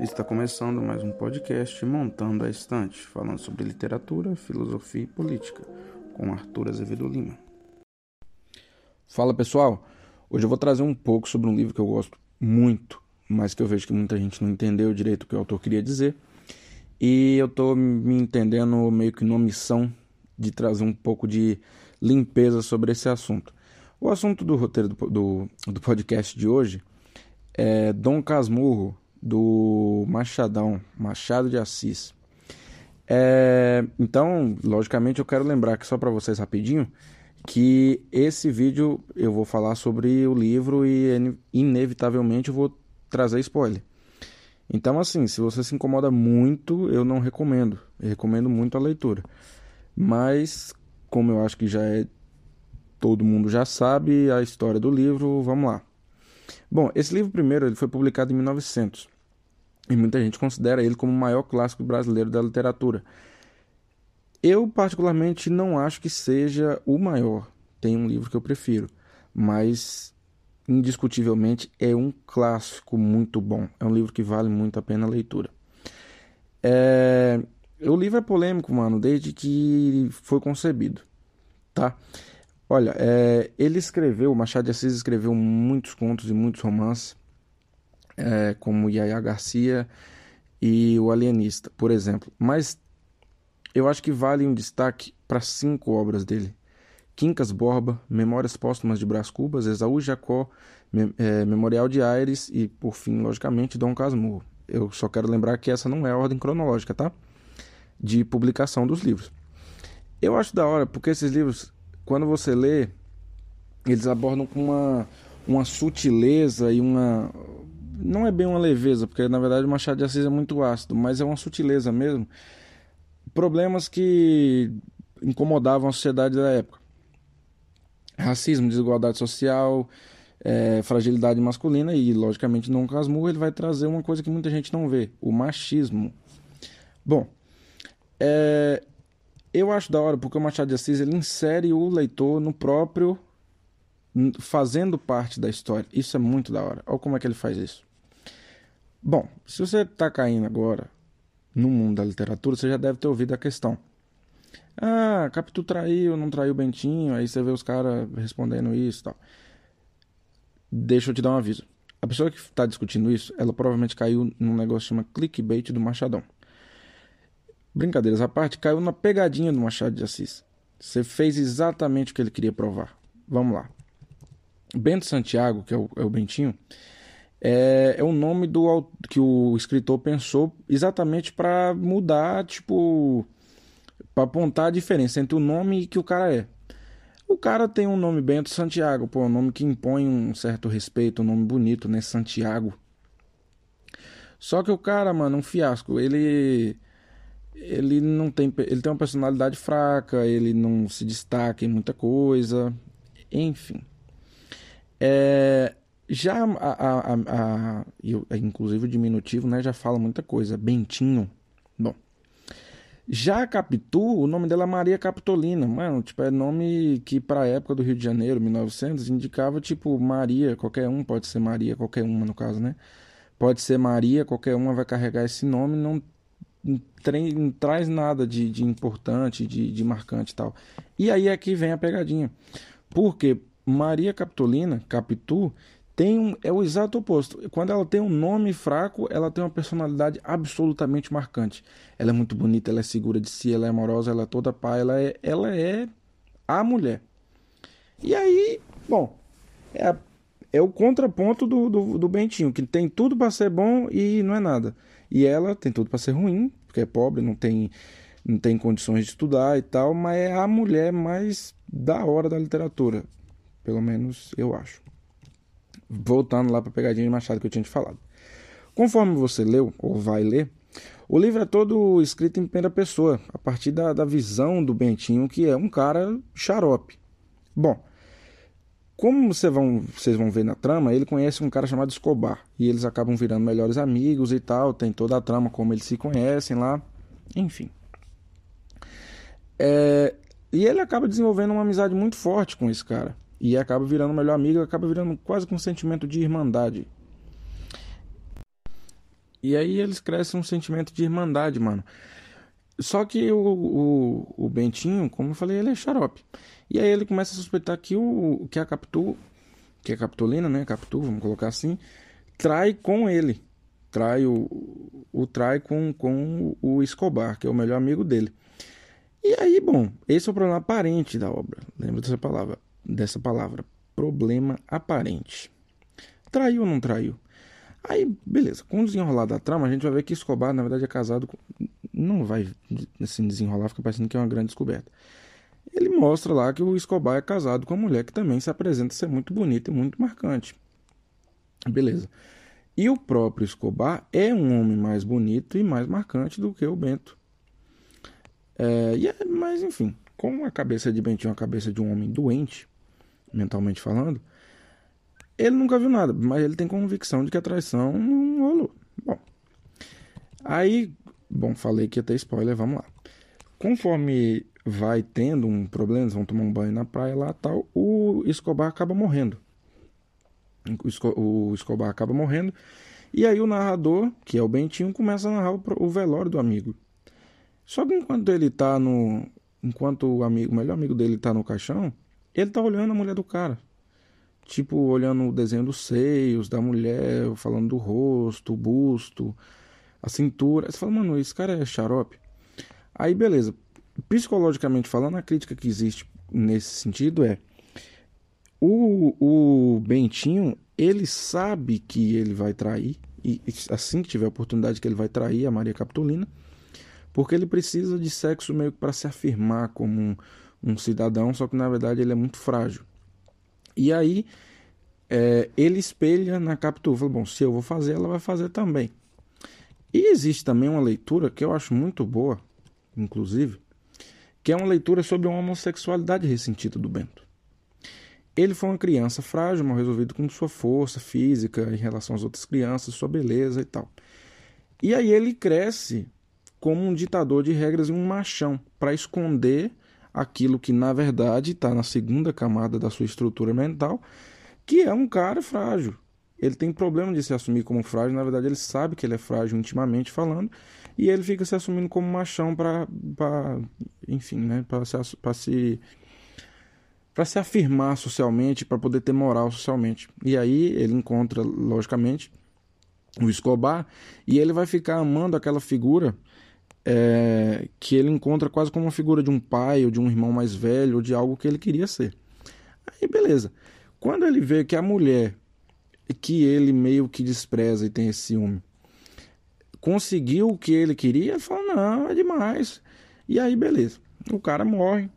Está começando mais um podcast Montando a Estante, falando sobre literatura, filosofia e política, com Arthur Azevedo Lima. Fala pessoal, hoje eu vou trazer um pouco sobre um livro que eu gosto muito, mas que eu vejo que muita gente não entendeu direito o que o autor queria dizer, e eu estou me entendendo meio que numa missão de trazer um pouco de limpeza sobre esse assunto. O assunto do roteiro do, do, do podcast de hoje é Dom Casmurro, do Machadão, Machado de Assis. É, então, logicamente, eu quero lembrar aqui só para vocês rapidinho que esse vídeo eu vou falar sobre o livro e inevitavelmente eu vou trazer spoiler. Então, assim, se você se incomoda muito, eu não recomendo. Eu recomendo muito a leitura. Mas, como eu acho que já é todo mundo já sabe a história do livro, vamos lá. Bom, esse livro primeiro ele foi publicado em 1900 e muita gente considera ele como o maior clássico brasileiro da literatura. Eu, particularmente, não acho que seja o maior. Tem um livro que eu prefiro, mas indiscutivelmente é um clássico muito bom. É um livro que vale muito a pena a leitura. É... O livro é polêmico, mano, desde que foi concebido, tá? Olha, é... ele escreveu, Machado de Assis escreveu muitos contos e muitos romances é, como Yaya Garcia e O Alienista, por exemplo. Mas eu acho que vale um destaque para cinco obras dele. Quincas Borba, Memórias Póstumas de Brás Cubas, Esaú Jacó, é, Memorial de Aires e, por fim, logicamente, Dom Casmurro. Eu só quero lembrar que essa não é a ordem cronológica, tá? De publicação dos livros. Eu acho da hora, porque esses livros, quando você lê, eles abordam com uma, uma sutileza e uma, não é bem uma leveza, porque na verdade o Machado de Assis é muito ácido, mas é uma sutileza mesmo. Problemas que incomodavam a sociedade da época. Racismo, desigualdade social, é, fragilidade masculina e, logicamente, no Casmurro ele vai trazer uma coisa que muita gente não vê, o machismo. Bom, é, eu acho da hora porque o Machado de Assis ele insere o leitor no próprio fazendo parte da história. Isso é muito da hora. Olha como é que ele faz isso. Bom, se você está caindo agora no mundo da literatura, você já deve ter ouvido a questão. Ah, Capitu traiu, não traiu Bentinho, aí você vê os caras respondendo isso e tal. Deixa eu te dar um aviso. A pessoa que está discutindo isso, ela provavelmente caiu num negócio que chama clickbait do Machadão. Brincadeiras à parte, caiu na pegadinha do Machado de Assis. Você fez exatamente o que ele queria provar. Vamos lá. Bento Santiago, que é o, é o Bentinho, é, é o nome do que o escritor pensou exatamente para mudar, tipo, para apontar a diferença entre o nome que o cara é. O cara tem um nome Bento Santiago, pô, um nome que impõe um certo respeito, um nome bonito, né? Santiago. Só que o cara, mano, um fiasco. Ele ele não tem ele tem uma personalidade fraca, ele não se destaca em muita coisa, enfim. É, já a, a, a, a, inclusive o diminutivo, né, já fala muita coisa. Bentinho. Bom. Já a Capitu, o nome dela é Maria Capitolina. Mano, tipo, é nome que pra época do Rio de Janeiro, 1900, indicava tipo Maria, qualquer um, pode ser Maria, qualquer uma no caso, né? Pode ser Maria, qualquer uma vai carregar esse nome, não, traz nada de, de importante, de, de marcante e tal. E aí é vem a pegadinha. Porque Maria Capitolina, Capitu, tem um, é o exato oposto. Quando ela tem um nome fraco, ela tem uma personalidade absolutamente marcante. Ela é muito bonita, ela é segura de si, ela é amorosa, ela é toda pá, ela é, ela é a mulher. E aí, bom, é, a, é o contraponto do, do, do Bentinho, que tem tudo para ser bom e não é nada. E ela tem tudo para ser ruim, porque é pobre, não tem, não tem condições de estudar e tal, mas é a mulher mais da hora da literatura. Pelo menos eu acho. Voltando lá para a pegadinha de Machado que eu tinha te falado. Conforme você leu, ou vai ler, o livro é todo escrito em primeira pessoa, a partir da, da visão do Bentinho, que é um cara xarope. Bom, como você vão, vocês vão ver na trama, ele conhece um cara chamado Escobar. E eles acabam virando melhores amigos e tal. Tem toda a trama, como eles se conhecem lá. Enfim. É, e ele acaba desenvolvendo uma amizade muito forte com esse cara. E acaba virando melhor amigo, acaba virando quase com um sentimento de irmandade. E aí eles crescem um sentimento de irmandade, mano. Só que o, o, o Bentinho, como eu falei, ele é xarope. E aí ele começa a suspeitar que, o, que a Capitu, que a Capitolina, né? Capitu, vamos colocar assim, trai com ele. Trai o, o trai com, com o Escobar, que é o melhor amigo dele. E aí, bom, esse é o problema aparente da obra. Lembra dessa palavra? Dessa palavra. Problema aparente. Traiu ou não traiu? Aí, beleza. Com o desenrolar da trama, a gente vai ver que Escobar, na verdade, é casado com... Não vai assim desenrolar, fica parecendo que é uma grande descoberta. Ele mostra lá que o Escobar é casado com uma mulher que também se apresenta ser muito bonita e muito marcante. Beleza. E o próprio Escobar é um homem mais bonito e mais marcante do que o Bento. É, é, mas, enfim, com a cabeça de Bentinho a cabeça de um homem doente, mentalmente falando, ele nunca viu nada, mas ele tem convicção de que a traição não rolou. Bom, aí, bom, falei que ia ter spoiler, vamos lá. Conforme vai tendo um problema, eles vão tomar um banho na praia lá tal, o Escobar acaba morrendo. O Escobar acaba morrendo. E aí o narrador, que é o Bentinho, começa a narrar o velório do amigo. Só que enquanto ele tá no. Enquanto o amigo, o melhor amigo dele tá no caixão, ele tá olhando a mulher do cara. Tipo, olhando o desenho dos seios da mulher, falando do rosto, o busto, a cintura. Você fala, mano, esse cara é xarope. Aí, beleza. Psicologicamente falando, a crítica que existe nesse sentido é o, o Bentinho, ele sabe que ele vai trair, e assim que tiver oportunidade que ele vai trair a Maria Capitolina, porque ele precisa de sexo meio que para se afirmar como um, um, cidadão, só que na verdade ele é muito frágil. E aí é, ele espelha na Capitu, fala, bom, se eu vou fazer, ela vai fazer também. E existe também uma leitura que eu acho muito boa, inclusive, que é uma leitura sobre uma homossexualidade ressentida do Bento. Ele foi uma criança frágil, mal resolvido com sua força física em relação às outras crianças, sua beleza e tal. E aí ele cresce como um ditador de regras e um machão para esconder aquilo que na verdade está na segunda camada da sua estrutura mental, que é um cara frágil. Ele tem problema de se assumir como frágil, na verdade ele sabe que ele é frágil intimamente falando, e ele fica se assumindo como machão para, enfim, né, para se, se para se afirmar socialmente, para poder ter moral socialmente. E aí ele encontra, logicamente, o Escobar e ele vai ficar amando aquela figura é, que ele encontra quase como uma figura de um pai ou de um irmão mais velho ou de algo que ele queria ser. Aí beleza. Quando ele vê que a mulher que ele meio que despreza e tem esse ciúme conseguiu o que ele queria, ele fala: não, é demais. E aí, beleza. O cara morre,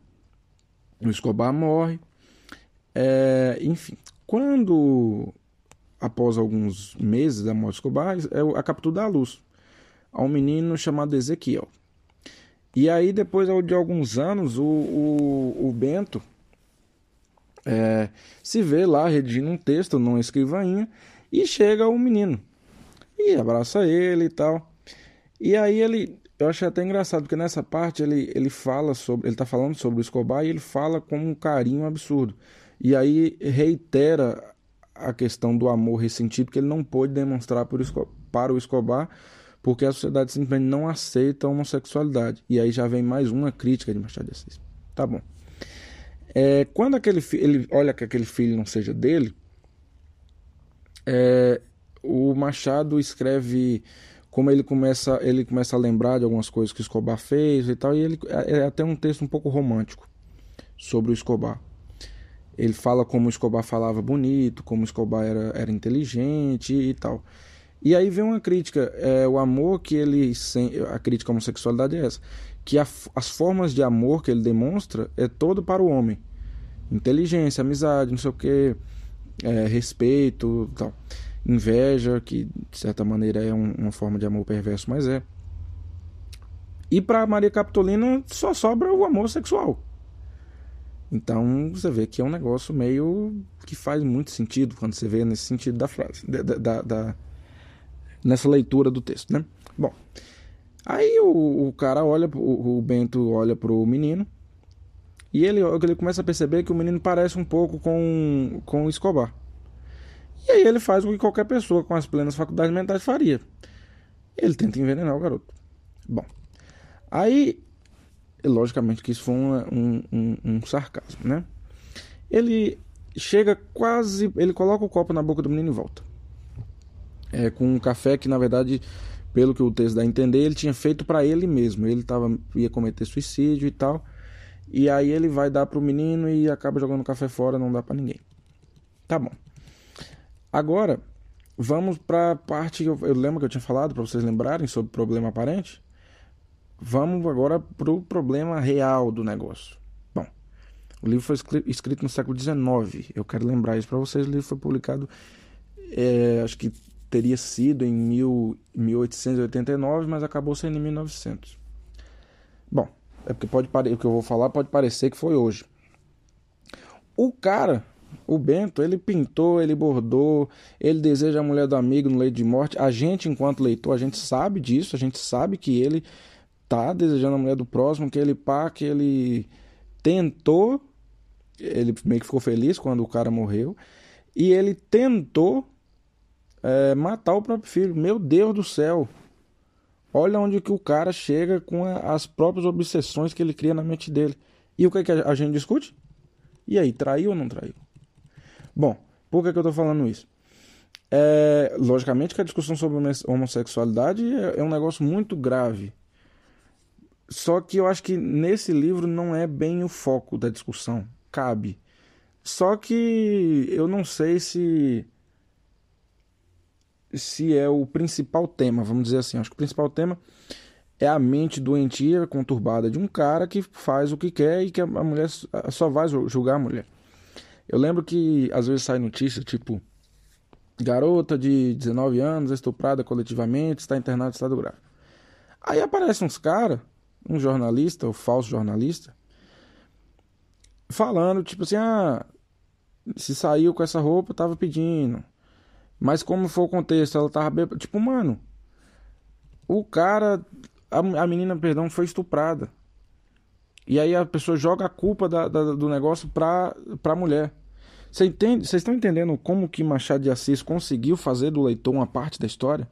o Escobar morre. É, enfim, quando, após alguns meses da morte do Escobar, é a captura da luz a um menino chamado Ezequiel. E aí, depois de alguns anos, o, o, o Bento é, se vê lá redigindo um texto numa escrivaninha e chega o menino e abraça ele e tal. E aí ele, eu achei até engraçado porque nessa parte ele, ele fala sobre, ele tá falando sobre o Escobar e ele fala com um carinho absurdo. E aí reitera a questão do amor ressentido que ele não pôde demonstrar por, para o Escobar porque a sociedade simplesmente não aceita a homossexualidade. E aí já vem mais uma crítica de Machado de Assis. Tá bom. É, quando aquele ele olha que aquele filho não seja dele, é, o Machado escreve como ele começa ele começa a lembrar de algumas coisas que Escobar fez e tal e ele é, é até um texto um pouco romântico sobre o Escobar ele fala como o Escobar falava bonito como o Escobar era, era inteligente e, e tal e aí vem uma crítica é, o amor que ele a crítica à homossexualidade é essa que a, as formas de amor que ele demonstra é todo para o homem inteligência amizade não sei o que é, respeito tal inveja, que de certa maneira é um, uma forma de amor perverso, mas é. E para Maria Capitolina só sobra o amor sexual. Então você vê que é um negócio meio que faz muito sentido quando você vê nesse sentido da frase, da, da, da nessa leitura do texto, né? Bom, aí o, o cara olha, o, o Bento olha pro menino e ele, ele começa a perceber que o menino parece um pouco com, com Escobar. E aí ele faz o que qualquer pessoa com as plenas faculdades mentais faria. Ele tenta envenenar o garoto. Bom, aí, logicamente que isso foi um, um, um sarcasmo, né? Ele chega quase. Ele coloca o copo na boca do menino e volta. É, com um café que, na verdade, pelo que o texto dá a entender, ele tinha feito para ele mesmo. Ele tava, ia cometer suicídio e tal. E aí ele vai dar pro menino e acaba jogando o café fora, não dá para ninguém. Tá bom. Agora, vamos para a parte que eu, eu lembro que eu tinha falado, para vocês lembrarem, sobre o problema aparente. Vamos agora para o problema real do negócio. Bom, o livro foi escrito no século XIX. Eu quero lembrar isso para vocês. O livro foi publicado, é, acho que teria sido em mil, 1889, mas acabou sendo em 1900. Bom, é porque pode o que eu vou falar pode parecer que foi hoje. O cara o Bento, ele pintou, ele bordou, ele deseja a mulher do amigo no leito de morte. A gente, enquanto leitor, a gente sabe disso, a gente sabe que ele tá desejando a mulher do próximo, que ele pá, que ele tentou, ele meio que ficou feliz quando o cara morreu, e ele tentou é, matar o próprio filho. Meu Deus do céu! Olha onde que o cara chega com as próprias obsessões que ele cria na mente dele. E o que, é que a gente discute? E aí, traiu ou não traiu? Bom, por que, que eu estou falando isso? É, logicamente que a discussão sobre homossexualidade é, é um negócio muito grave. Só que eu acho que nesse livro não é bem o foco da discussão. Cabe. Só que eu não sei se se é o principal tema, vamos dizer assim. Acho que o principal tema é a mente doentia, conturbada de um cara que faz o que quer e que a mulher só vai julgar a mulher. Eu lembro que às vezes sai notícia tipo: garota de 19 anos estuprada coletivamente, está internada em estado grave. Aí aparecem uns caras, um jornalista, ou falso jornalista, falando tipo assim: ah, se saiu com essa roupa, tava pedindo. Mas como foi o contexto? Ela tava bêbada. Tipo, mano, o cara, a, a menina, perdão, foi estuprada. E aí a pessoa joga a culpa da, da, do negócio pra, pra mulher. Vocês estão entendendo como que Machado de Assis conseguiu fazer do leitor uma parte da história?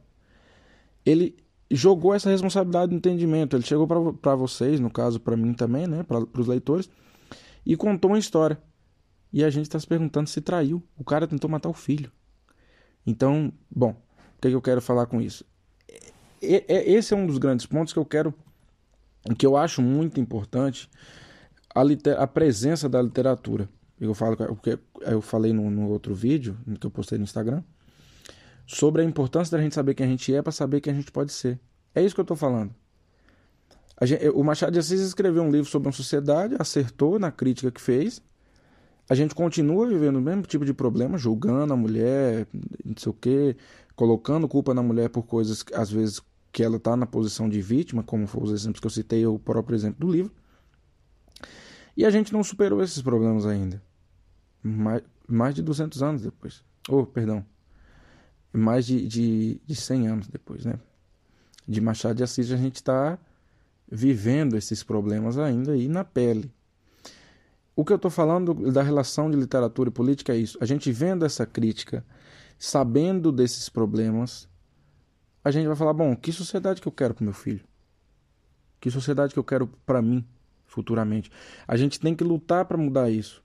Ele jogou essa responsabilidade do entendimento. Ele chegou para vocês, no caso para mim também, né, para os leitores, e contou uma história. E a gente está se perguntando se traiu. O cara tentou matar o filho. Então, bom, o que, é que eu quero falar com isso? Esse é um dos grandes pontos que eu quero que eu acho muito importante a, a presença da literatura. Eu falo porque eu falei no, no, outro vídeo que eu postei no Instagram sobre a importância da gente saber quem a gente é para saber quem a gente pode ser. É isso que eu estou falando. Gente, o Machado de Assis escreveu um livro sobre uma sociedade, acertou na crítica que fez. A gente continua vivendo o mesmo tipo de problema, julgando a mulher, não sei o quê, colocando culpa na mulher por coisas, às vezes, que ela está na posição de vítima, como foram os exemplos que eu citei, o próprio exemplo do livro. E a gente não superou esses problemas ainda. Mais, mais de 200 anos depois. Oh, perdão. Mais de, de, de 100 anos depois, né? De Machado de Assis, a gente está vivendo esses problemas ainda aí na pele. O que eu estou falando da relação de literatura e política é isso. A gente vendo essa crítica, sabendo desses problemas, a gente vai falar: bom, que sociedade que eu quero para meu filho? Que sociedade que eu quero para mim futuramente? A gente tem que lutar para mudar isso.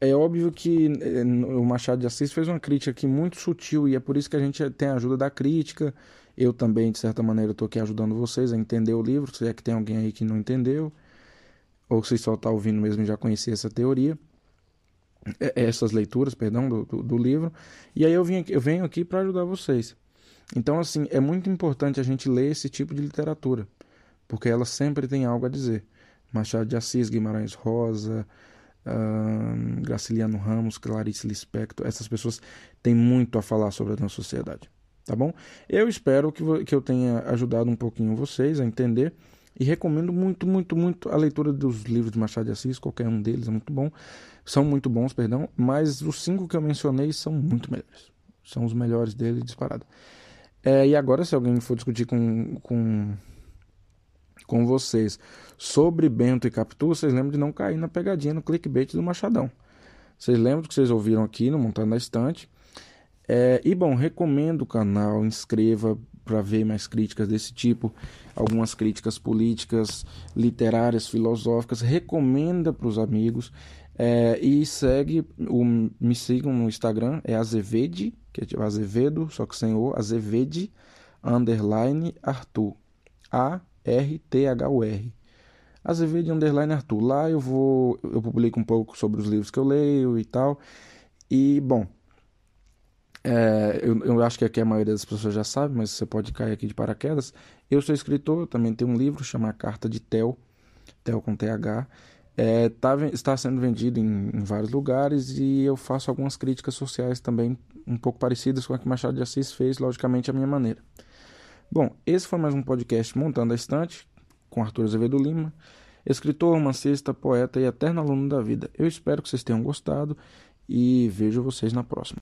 É óbvio que eh, o Machado de Assis fez uma crítica aqui muito sutil e é por isso que a gente tem a ajuda da crítica. Eu também, de certa maneira, estou aqui ajudando vocês a entender o livro, se é que tem alguém aí que não entendeu, ou se só está ouvindo mesmo já conhecia essa teoria, essas leituras, perdão, do, do, do livro. E aí eu, vim aqui, eu venho aqui para ajudar vocês. Então, assim, é muito importante a gente ler esse tipo de literatura, porque ela sempre tem algo a dizer. Machado de Assis, Guimarães Rosa, Graciliano Ramos, Clarice Lispector, essas pessoas têm muito a falar sobre a nossa sociedade, tá bom? Eu espero que, que eu tenha ajudado um pouquinho vocês a entender e recomendo muito, muito, muito a leitura dos livros de Machado de Assis, qualquer um deles é muito bom, são muito bons, perdão, mas os cinco que eu mencionei são muito melhores, são os melhores dele disparado. É, e agora, se alguém for discutir com, com, com vocês sobre Bento e Capitu, vocês lembram de não cair na pegadinha no clickbait do Machadão. Vocês lembram que vocês ouviram aqui no Montando na Estante. É, e bom, recomendo o canal, inscreva, para ver mais críticas desse tipo, algumas críticas políticas, literárias, filosóficas, recomenda para os amigos é, e segue, o, me sigam no Instagram, é Azevede, que é tipo Azevedo, só que sem o, Azevede, underline Arthur, A-R-T-H-U-R. Azevedo underline Arthur. Lá eu vou, eu publico um pouco sobre os livros que eu leio e tal. E, bom, é, eu, eu, acho que aqui a maioria das pessoas já sabe, mas você pode cair aqui de paraquedas. Eu sou escritor, também tenho um livro chamado Carta de Tel, Tel com TH. É, tá, está sendo vendido em, em, vários lugares e eu faço algumas críticas sociais também um pouco parecidas com a que Machado de Assis fez, logicamente, a minha maneira. Bom, esse foi mais um podcast Montando a Estante, com Arthur Azevedo Lima, escritor, romancista, poeta e eterno aluno da vida. Eu espero que vocês tenham gostado e vejo vocês na próxima.